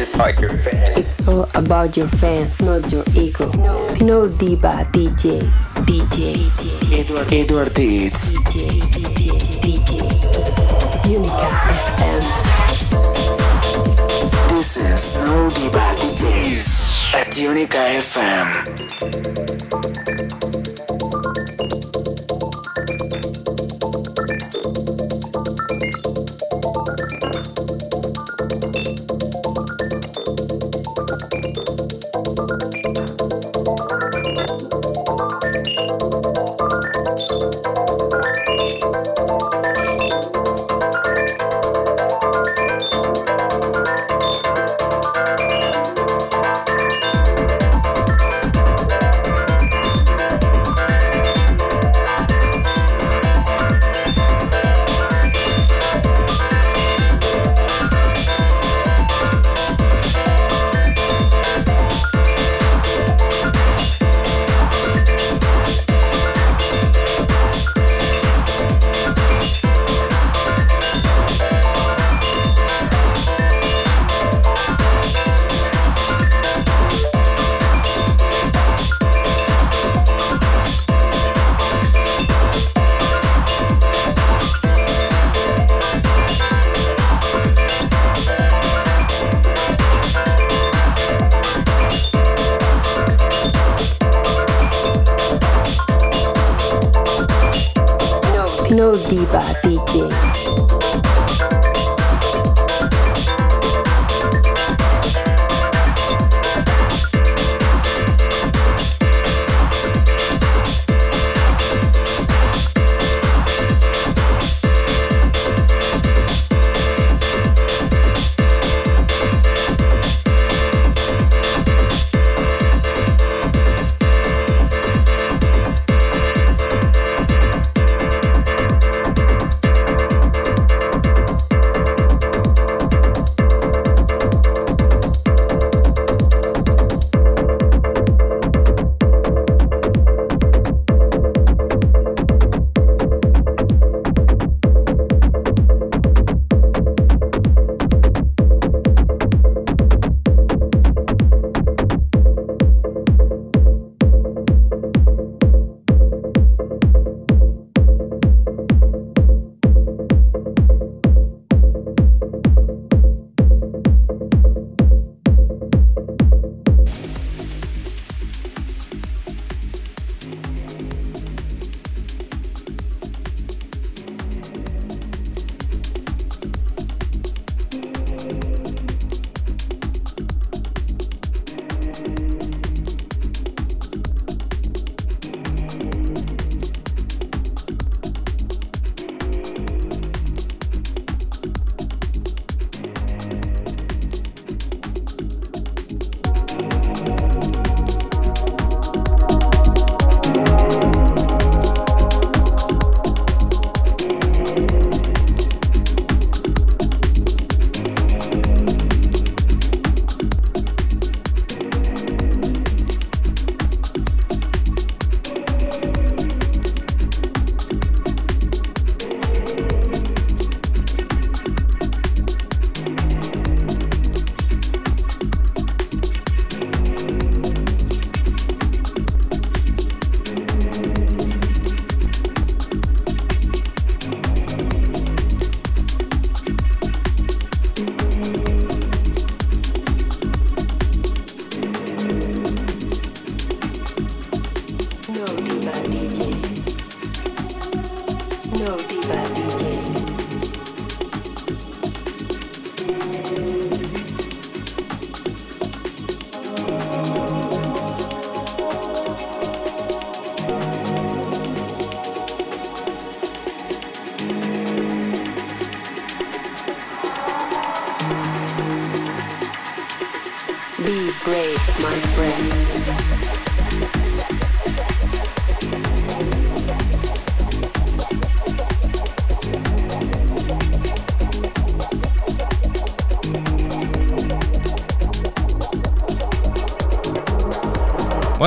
about your fans. It's all about your fans, not your ego. No, no diva DJs, DJs, Edward, Edward Deeds. DJs, DJs, DJs. Unica FM. This is No Diva DJs at Unica FM.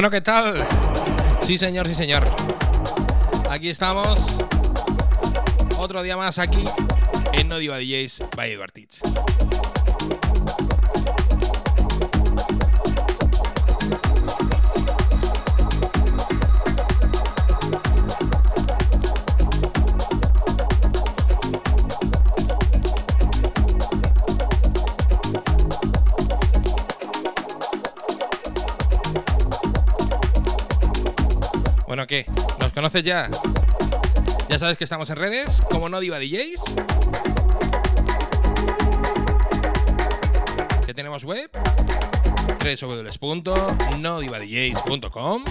Bueno, ¿qué tal? Sí, señor, sí, señor. Aquí estamos. Otro día más aquí en No Diva DJs by Edward Bueno, ¿qué? ¿Nos conoces ya? Ya sabes que estamos en redes, como no diva DJs. Que tenemos web www.nodivadjs.com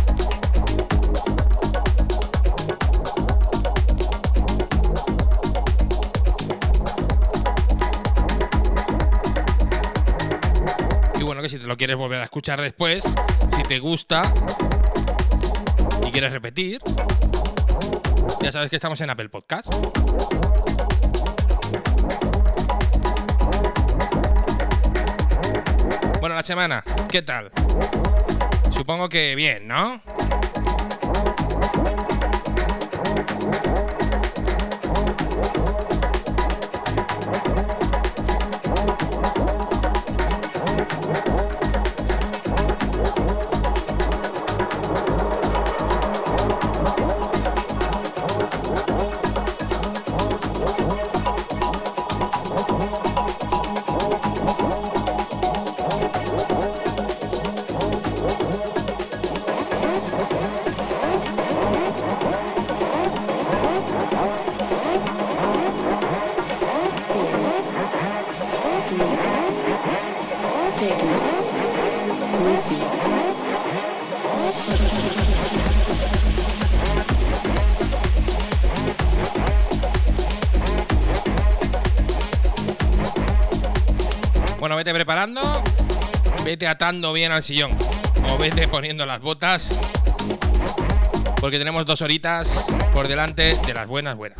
Y bueno, que si te lo quieres volver a escuchar después, si te gusta quieres repetir, ya sabes que estamos en Apple Podcast. Bueno, la semana, ¿qué tal? Supongo que bien, ¿no? Vete preparando, vete atando bien al sillón o vete poniendo las botas porque tenemos dos horitas por delante de las buenas buenas.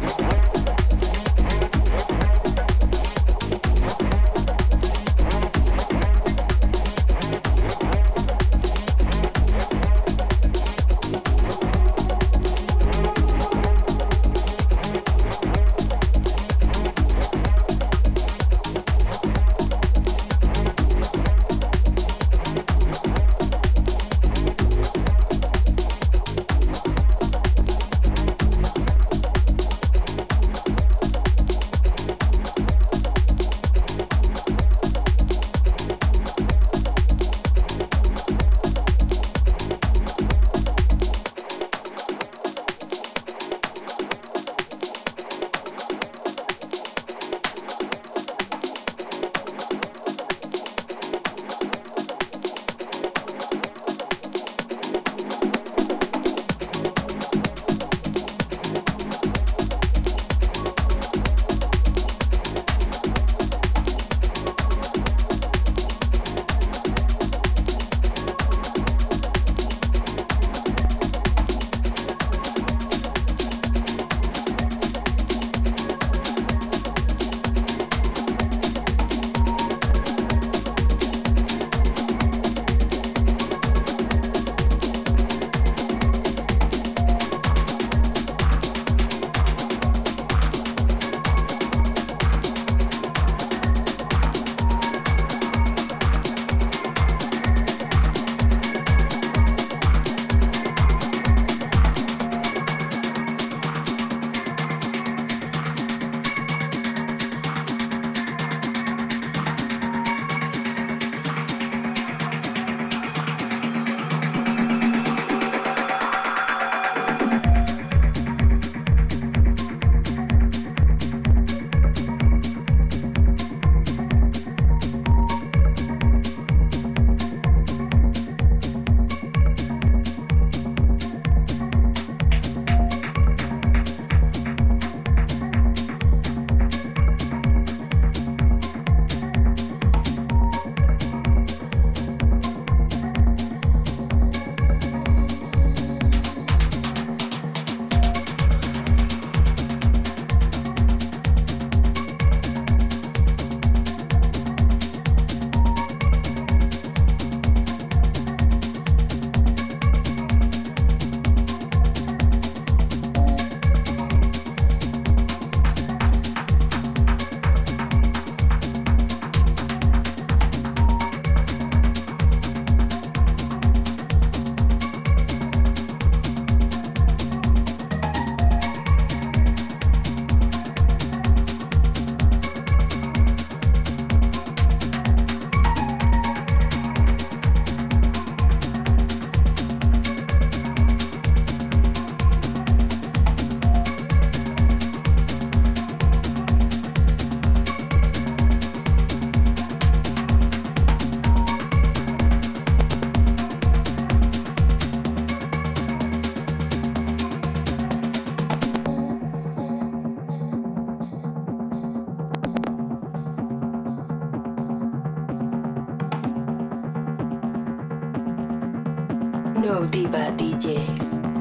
No Diva DJs.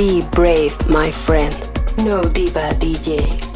Be brave, my friend. No diva DJs.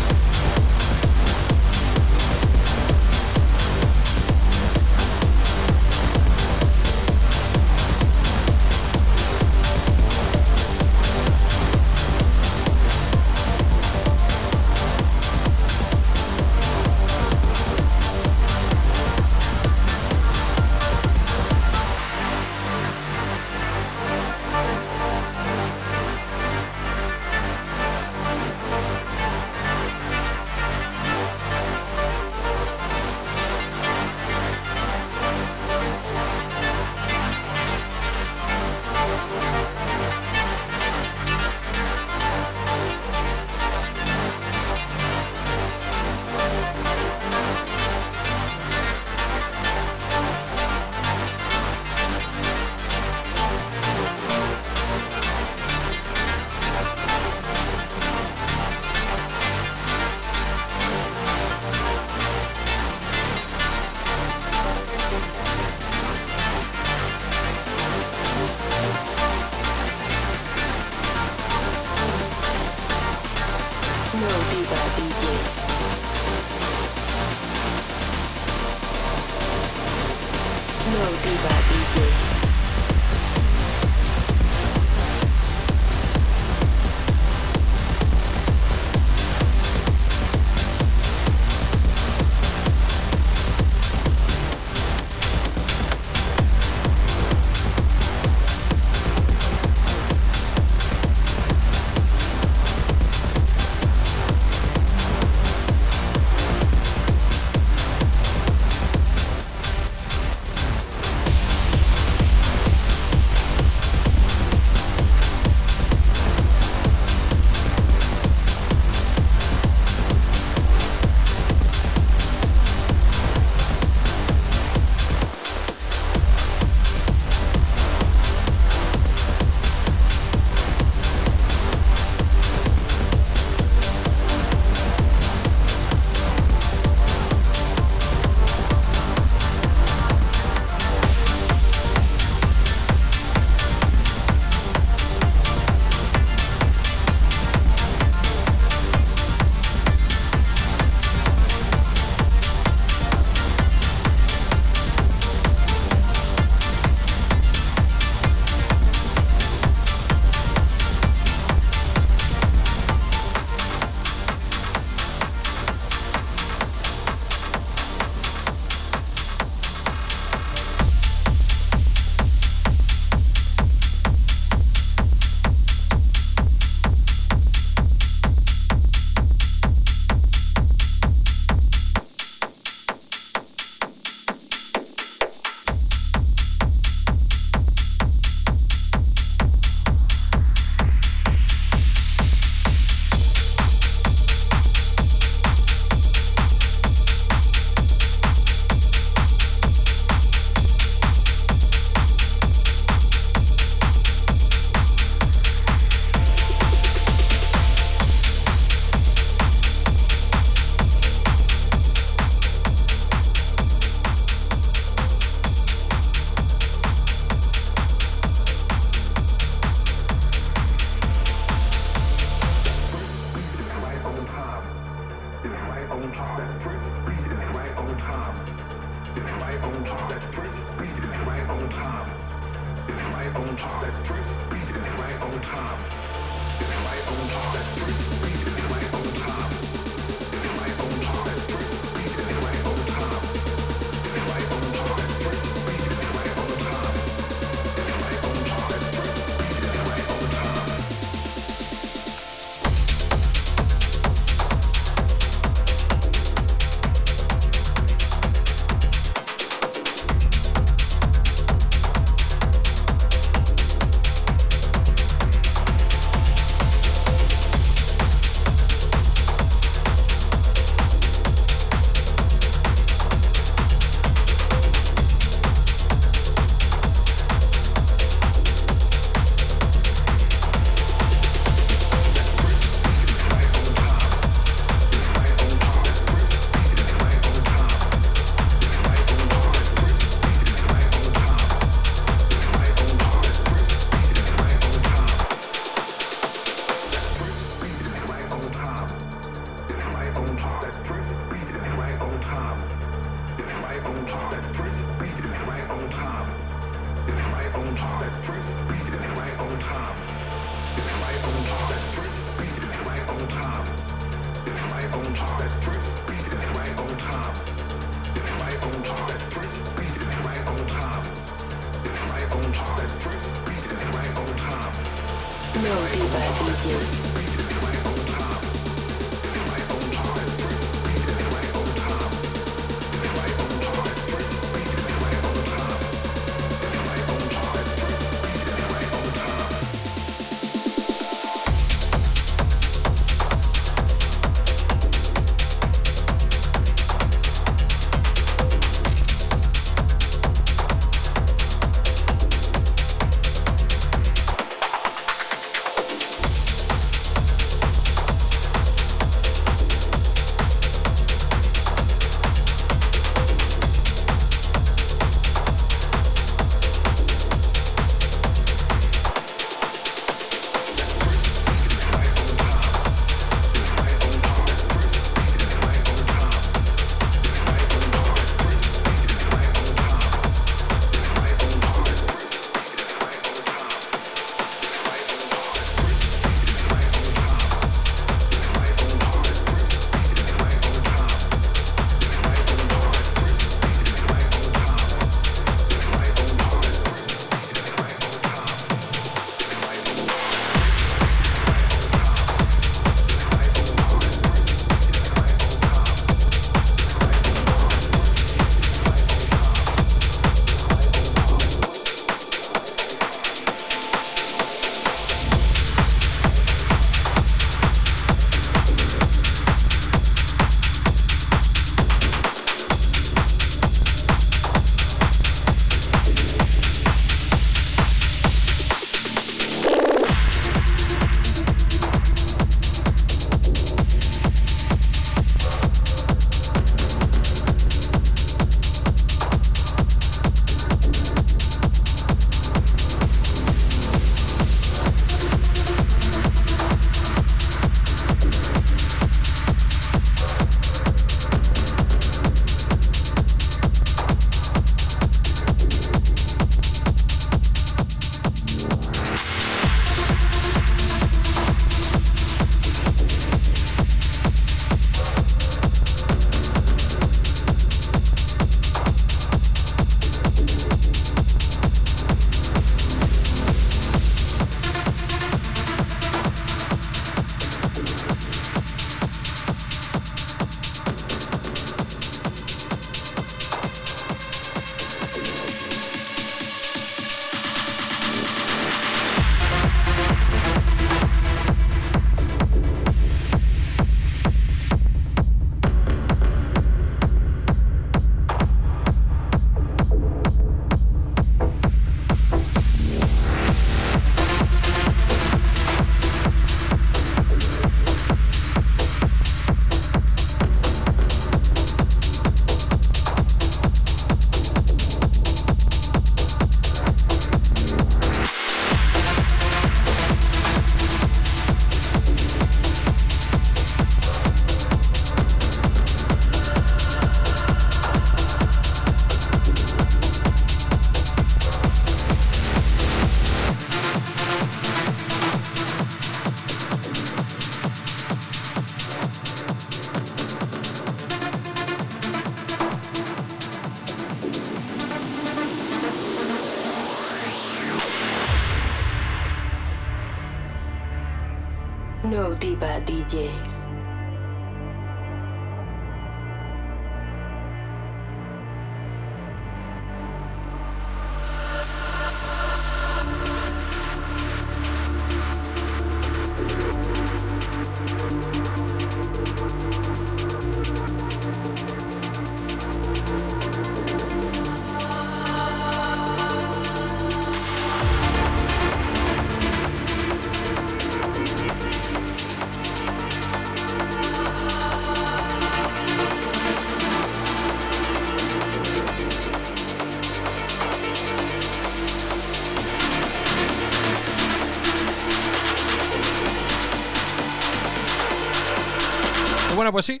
Pues sí.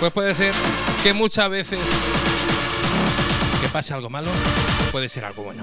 Pues puede ser que muchas veces que pase algo malo puede ser algo bueno.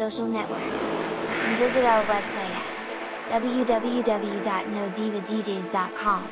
Social networks. And visit our website at www.nodivadjs.com.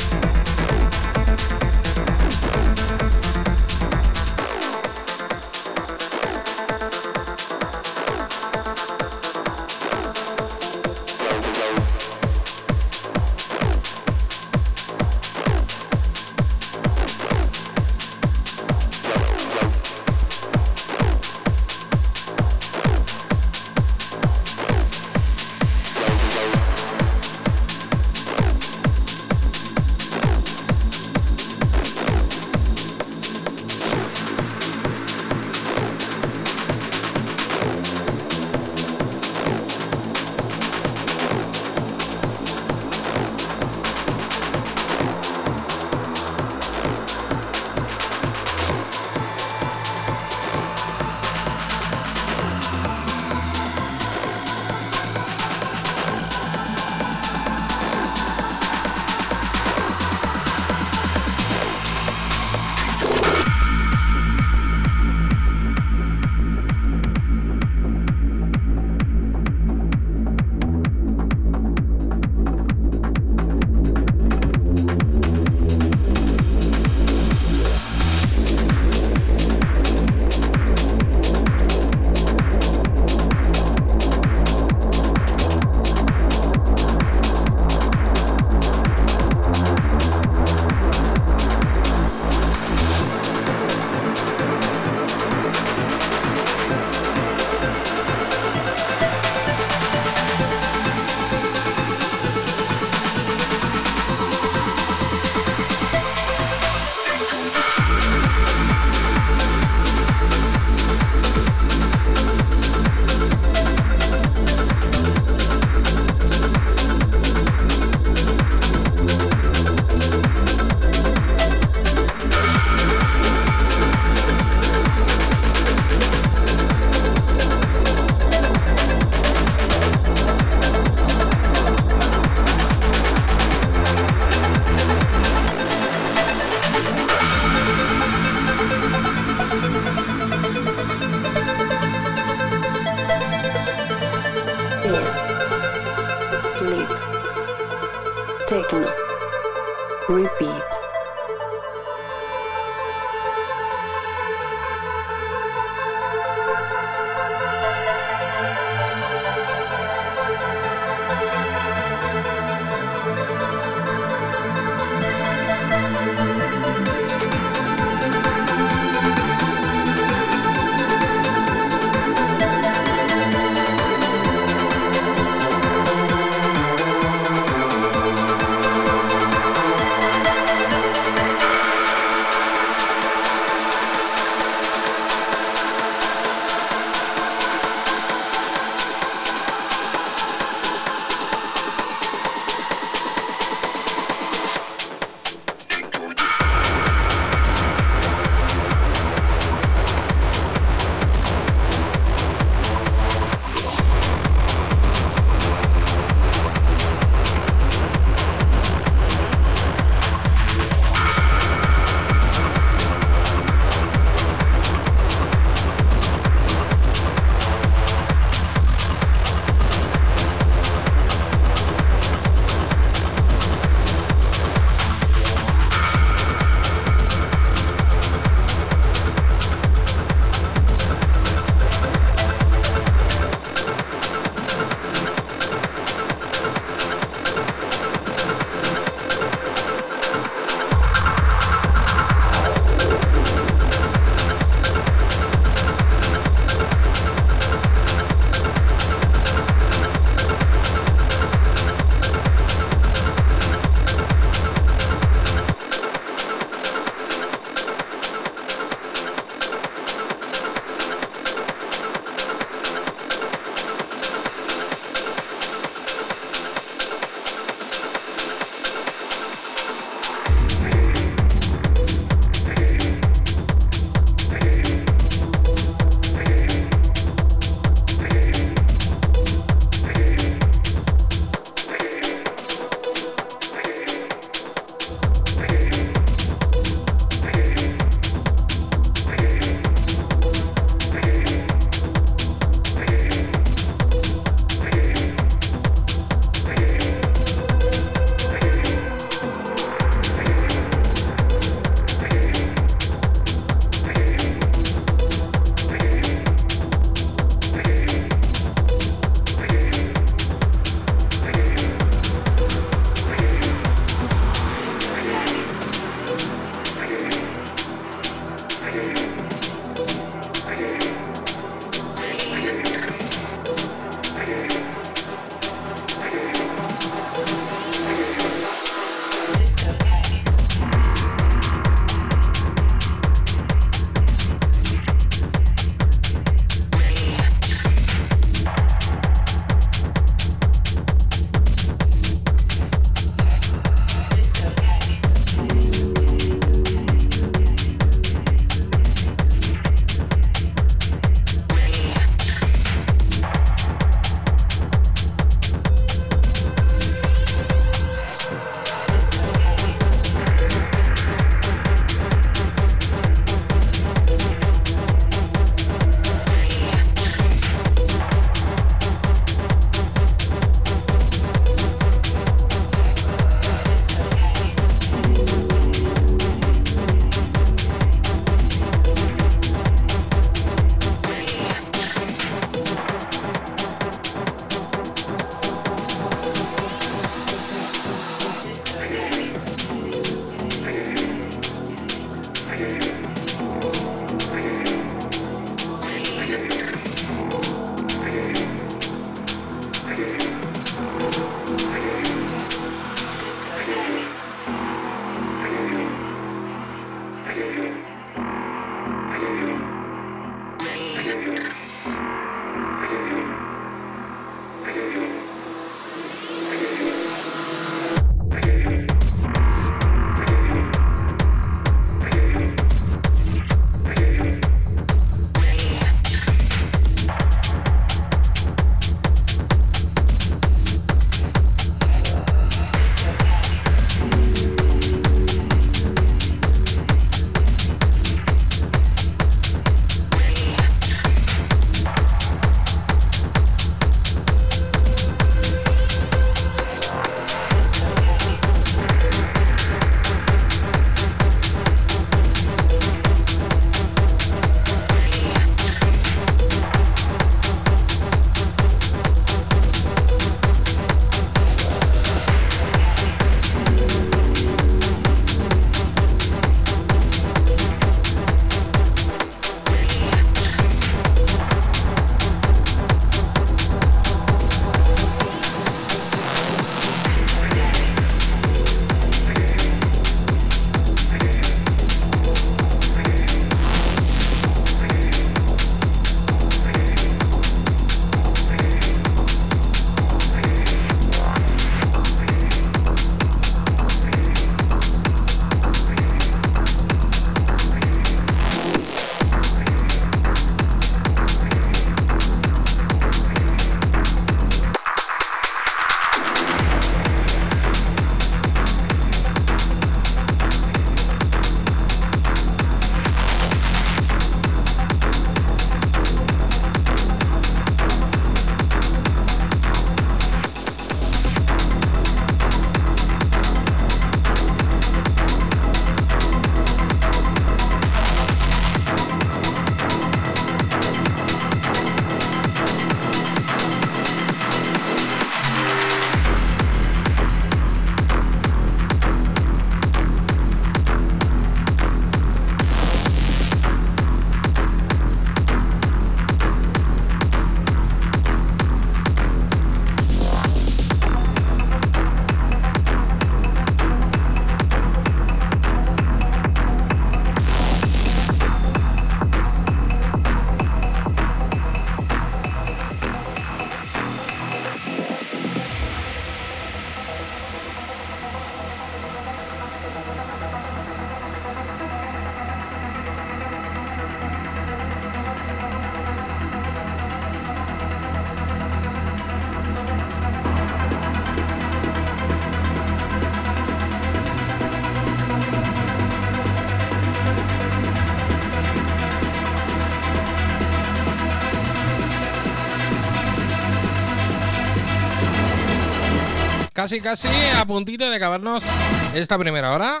Casi, casi a puntito de acabarnos esta primera hora.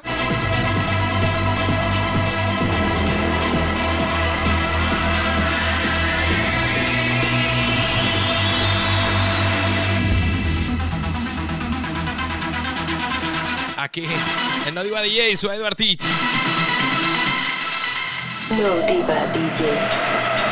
Aquí en No Diva DJ, soy Edward Teach. No Diva.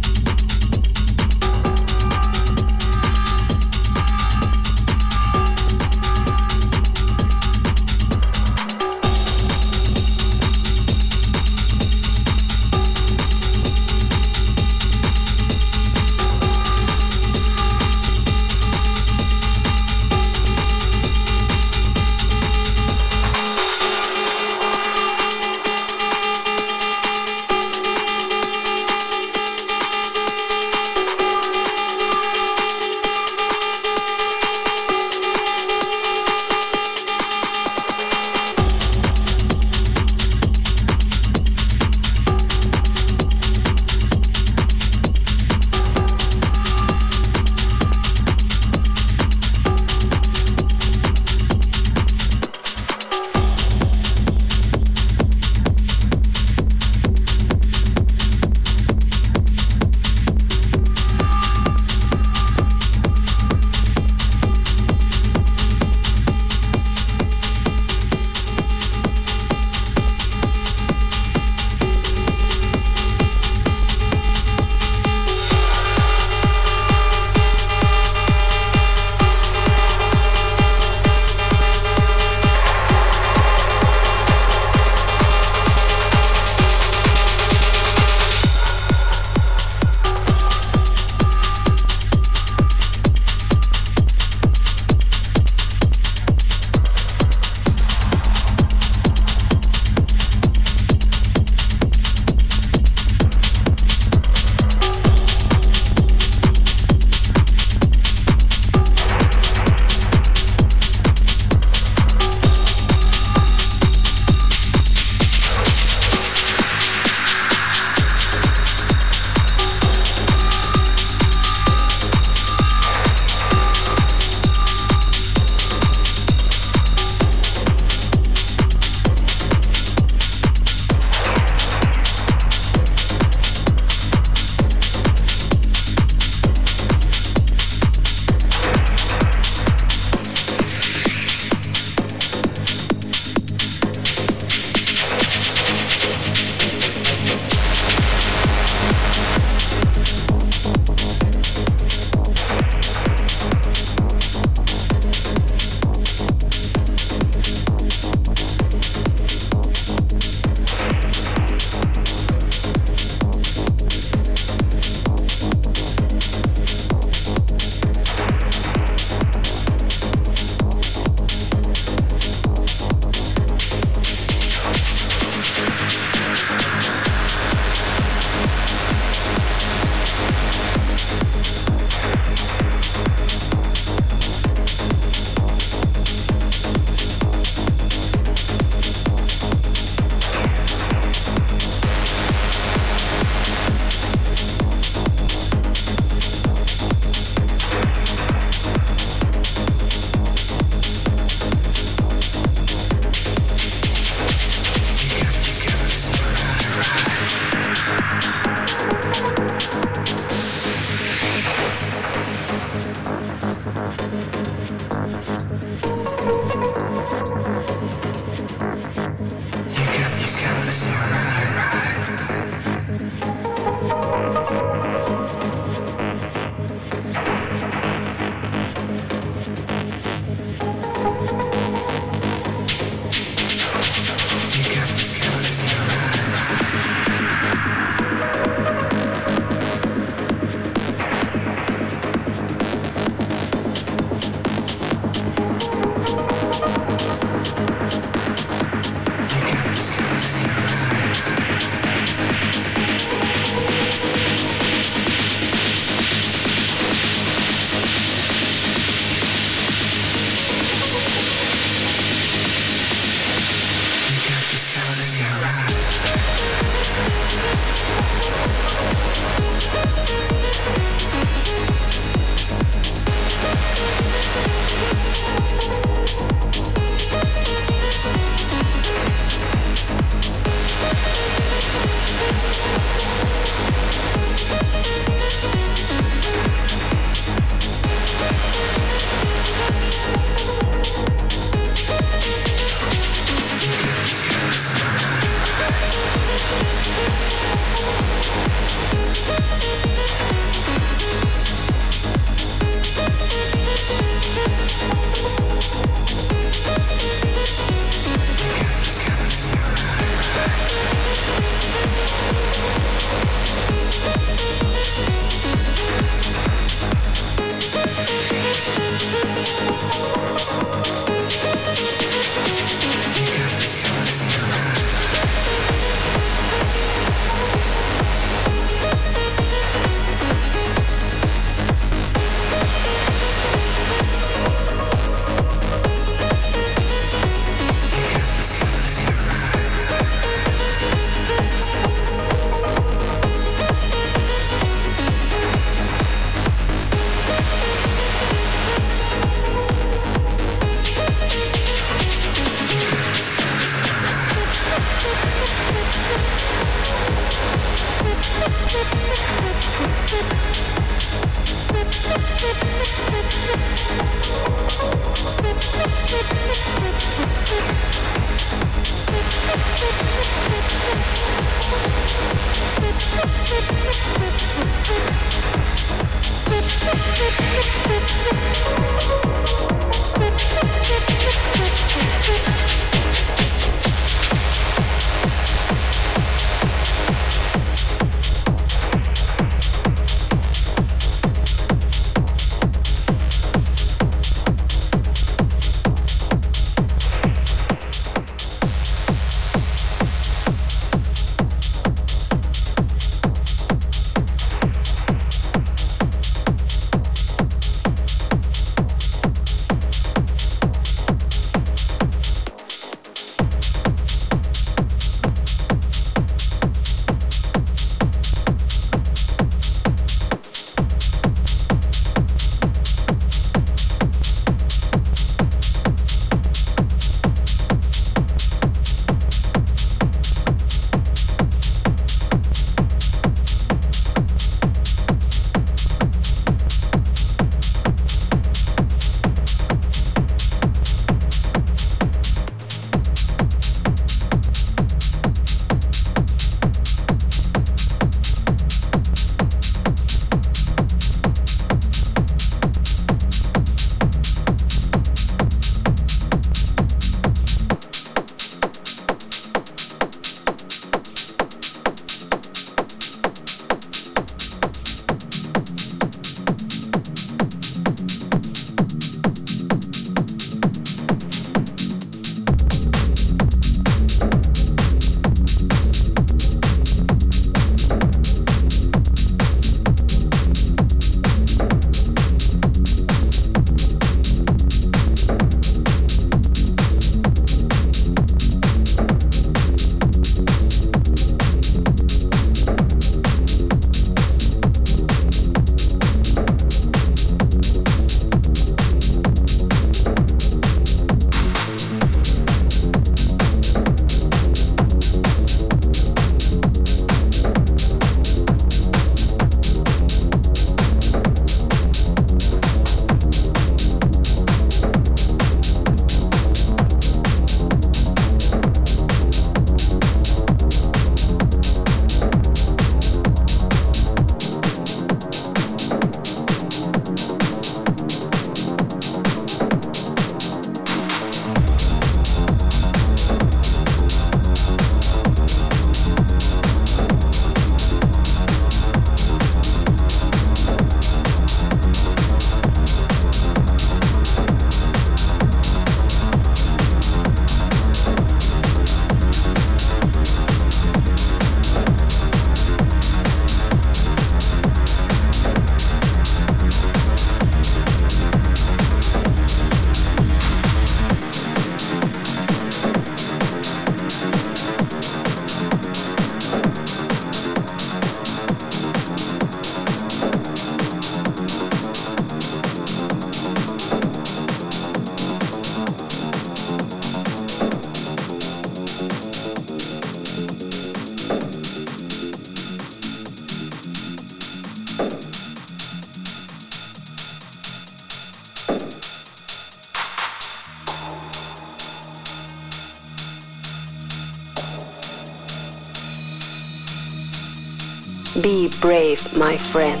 Friend.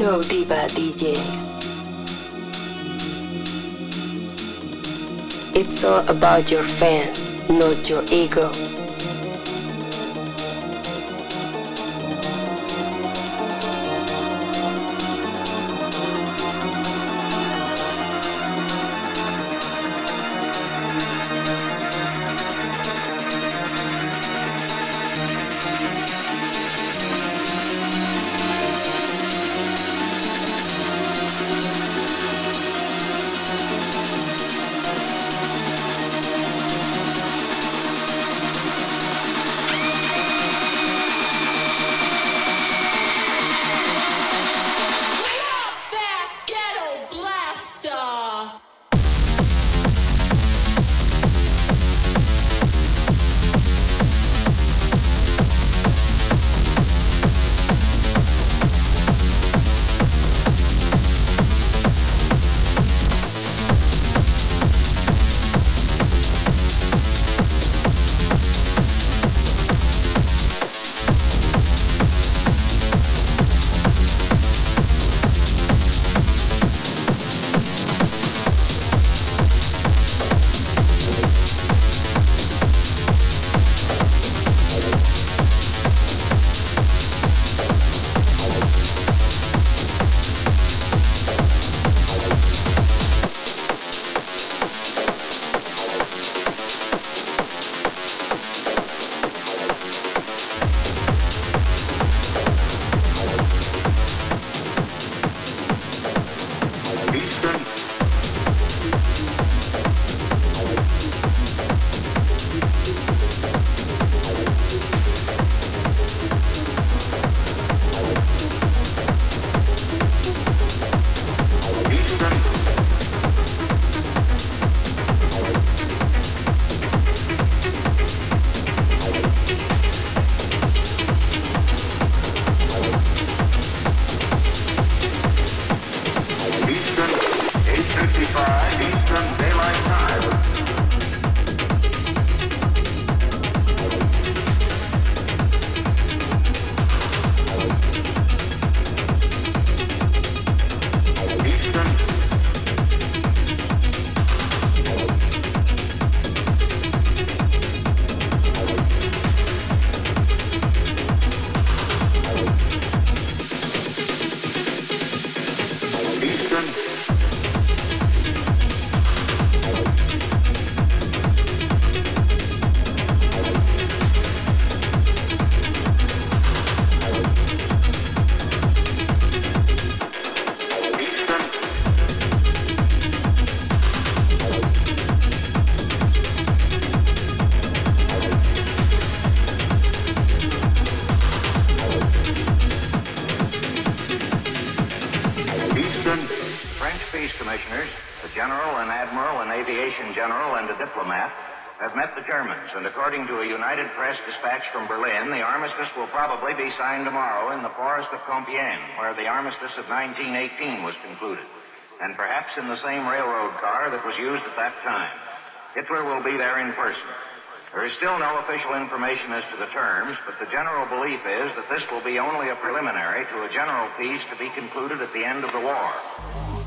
No diva DJs. It's all about your fans, not your ego. From Berlin, the armistice will probably be signed tomorrow in the forest of Compiègne, where the armistice of 1918 was concluded, and perhaps in the same railroad car that was used at that time. Hitler will be there in person. There is still no official information as to the terms, but the general belief is that this will be only a preliminary to a general peace to be concluded at the end of the war.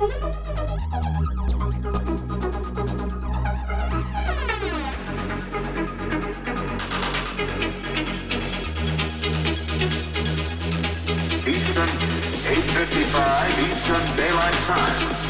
Eastern, 8.55 Eastern Daylight Time.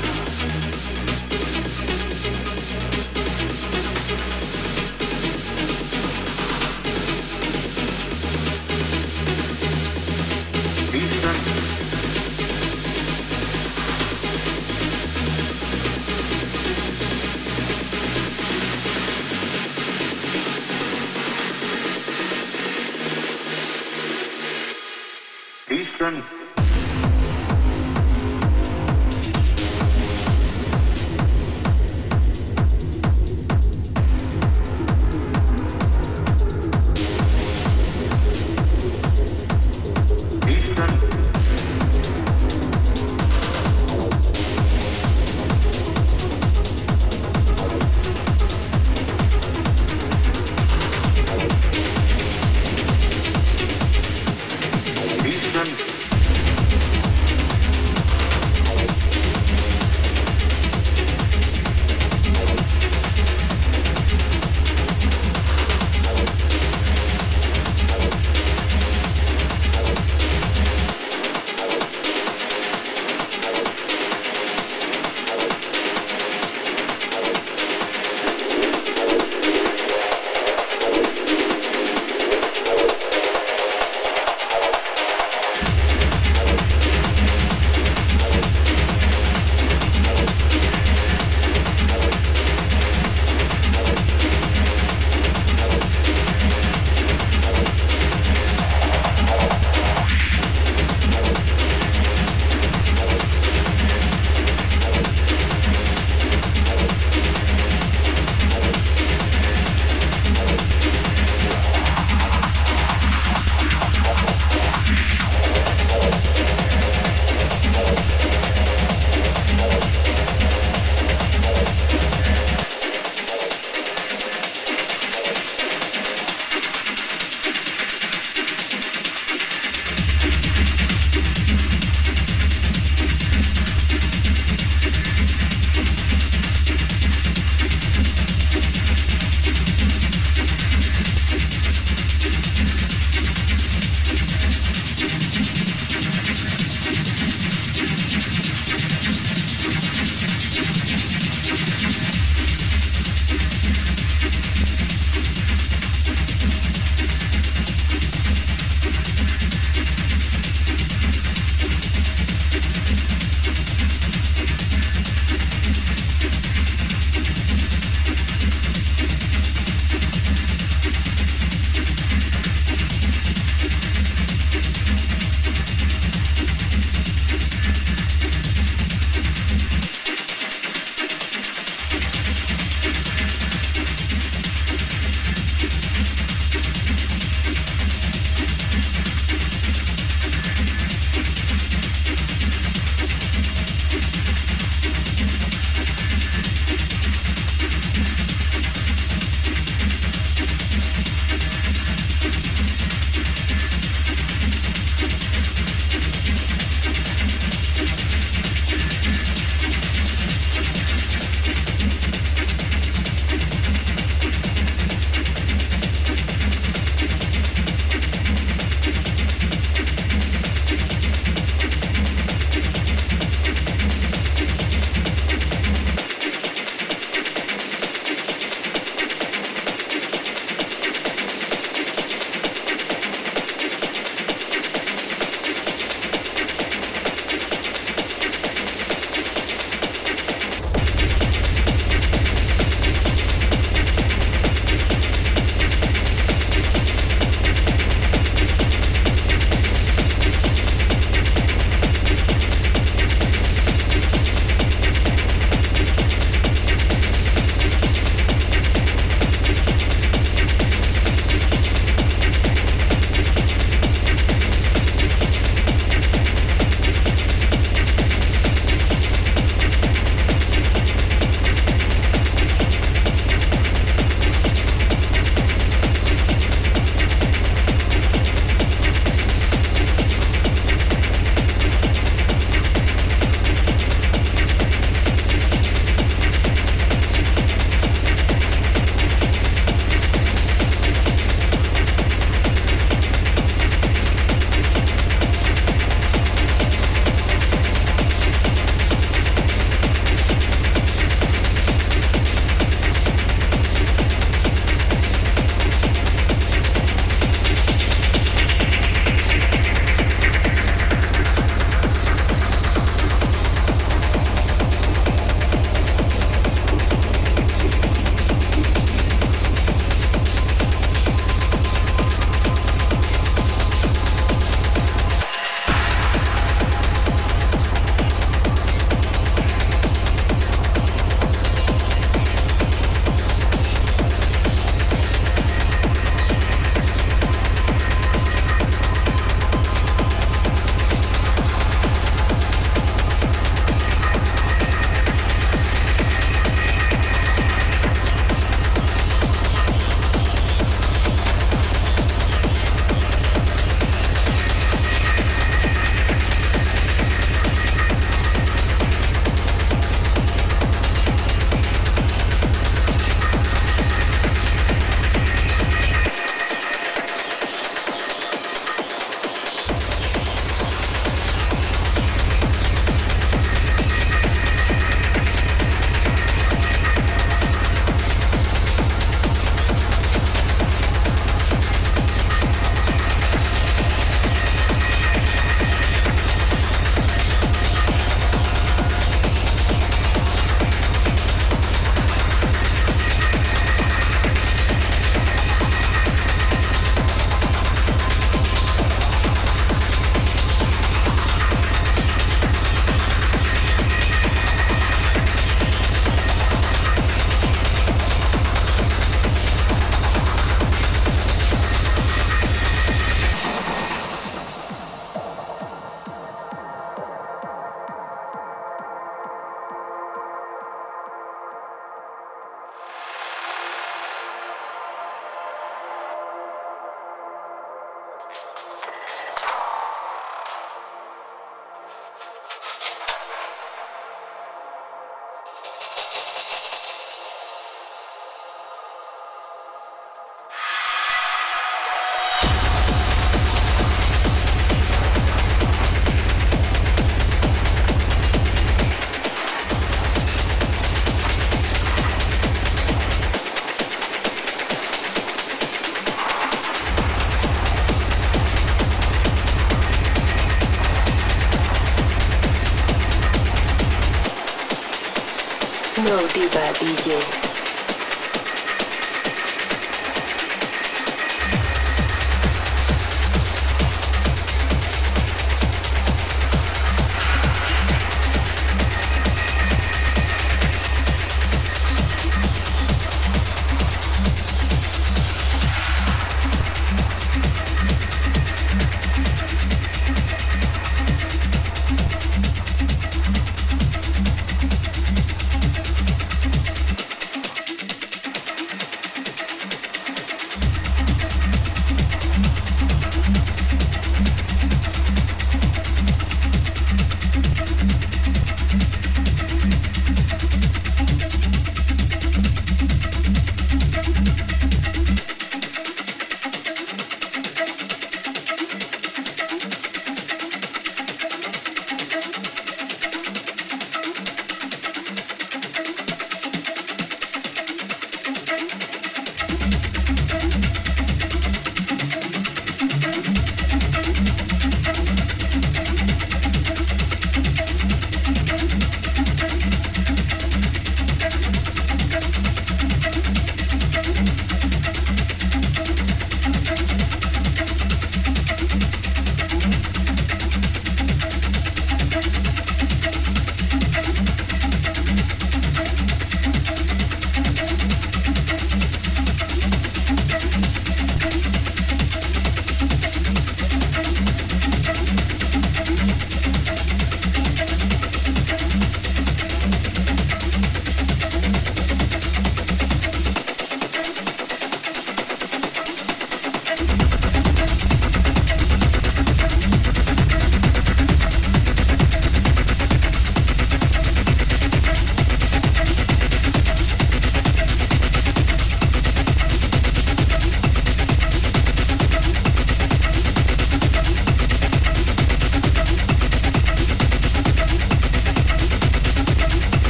No Diva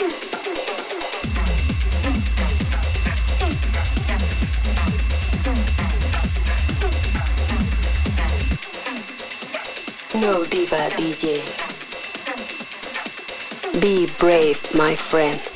No diva DJs. Be brave, my friend.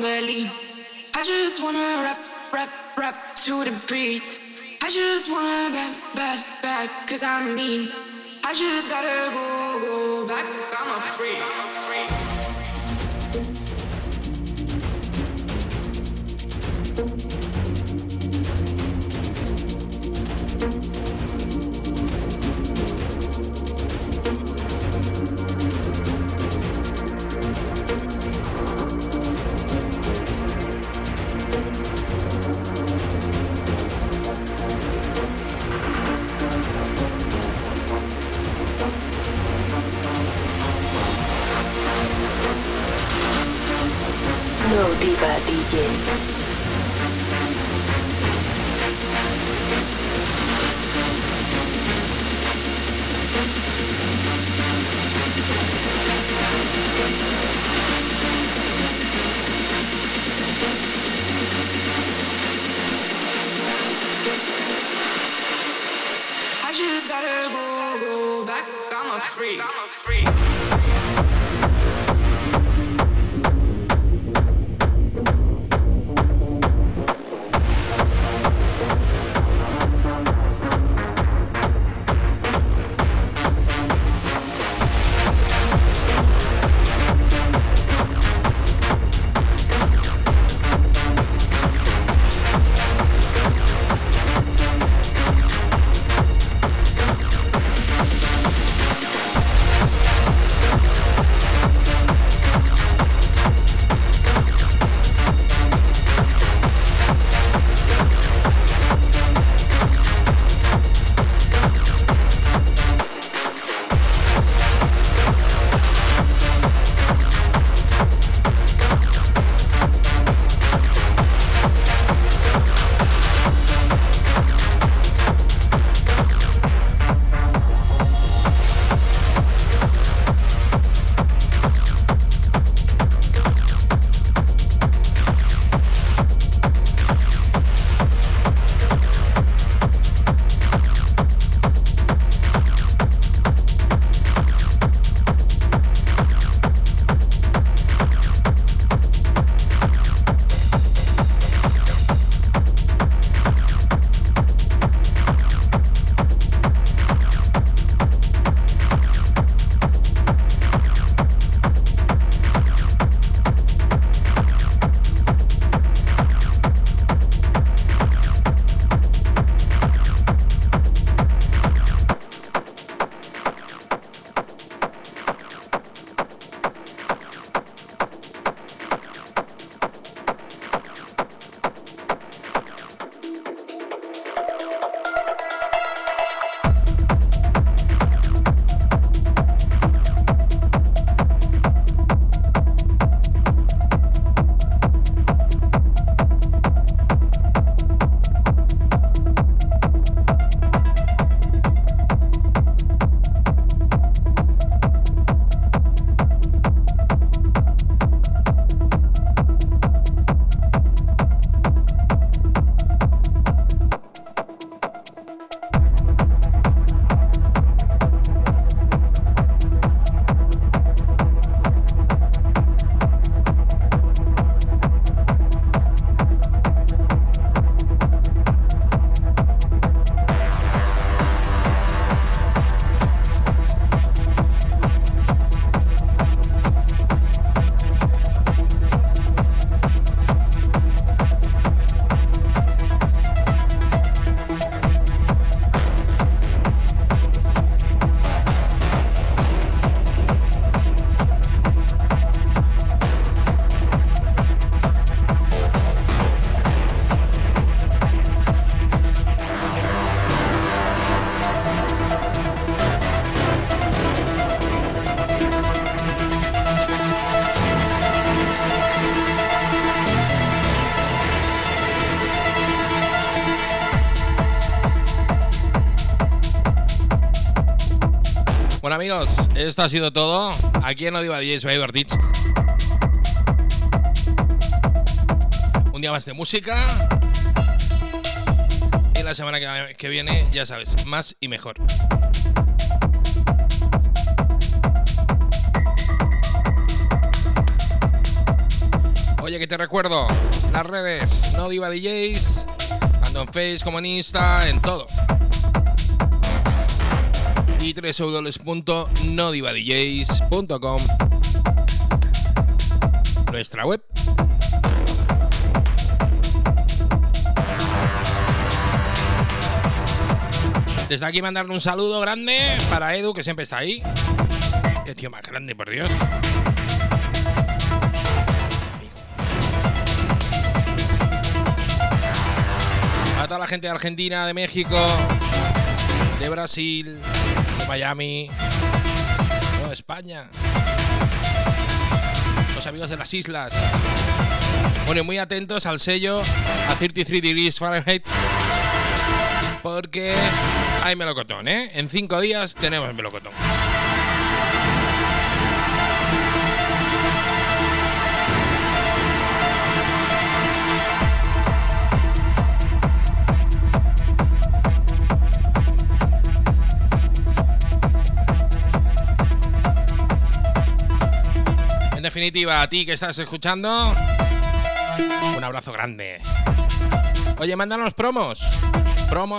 I just wanna rap, rap, rap to the beat. I just wanna bad, bad, bad, cause I'm mean. I just gotta go, go back, I'm a freak. No Diva DJs. Esto ha sido todo. Aquí en Odiva DJ soy Ditch. Un día más de música. Y la semana que viene, ya sabes, más y mejor. Oye, que te recuerdo, las redes, no diva DJs, tanto en Face como en Insta, en todo. Y www.nodivadjs.com Nuestra web. Desde aquí mandarle un saludo grande para Edu, que siempre está ahí. Qué tío más grande, por Dios. A toda la gente de Argentina, de México, de Brasil, Miami, España. Los amigos de las islas. Bueno, muy atentos al sello a 33 Degrees Fahrenheit. Porque hay melocotón, ¿eh? En cinco días tenemos melocotón. Definitiva, a ti que estás escuchando, un abrazo grande. Oye, mándanos promos. Promo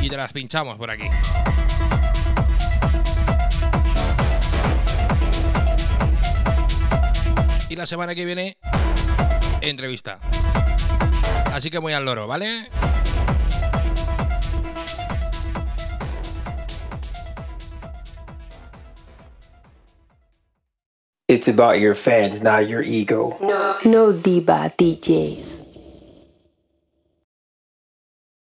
y te las pinchamos por aquí. Y la semana que viene, entrevista. Así que voy al loro, ¿vale? It's about your fans, not your ego. No Diva DJs.